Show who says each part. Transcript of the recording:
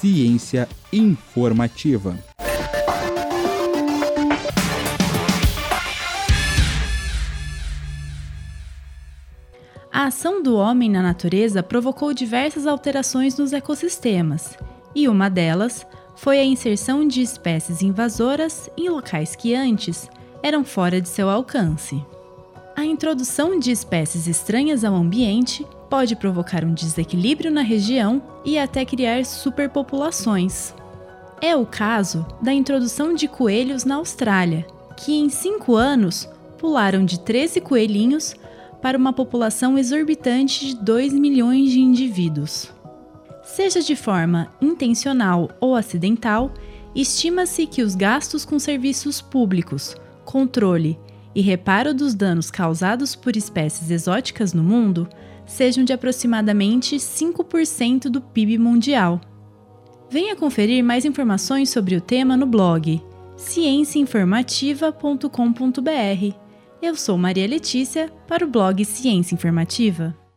Speaker 1: Ciência informativa.
Speaker 2: A ação do homem na natureza provocou diversas alterações nos ecossistemas, e uma delas foi a inserção de espécies invasoras em locais que antes eram fora de seu alcance. A introdução de espécies estranhas ao ambiente pode provocar um desequilíbrio na região e até criar superpopulações. É o caso da introdução de coelhos na Austrália, que em cinco anos pularam de 13 coelhinhos para uma população exorbitante de 2 milhões de indivíduos. Seja de forma intencional ou acidental, estima-se que os gastos com serviços públicos, controle e reparo dos danos causados por espécies exóticas no mundo sejam de aproximadamente 5% do PIB mundial. Venha conferir mais informações sobre o tema no blog cienciainformativa.com.br. Eu sou Maria Letícia para o blog Ciência Informativa.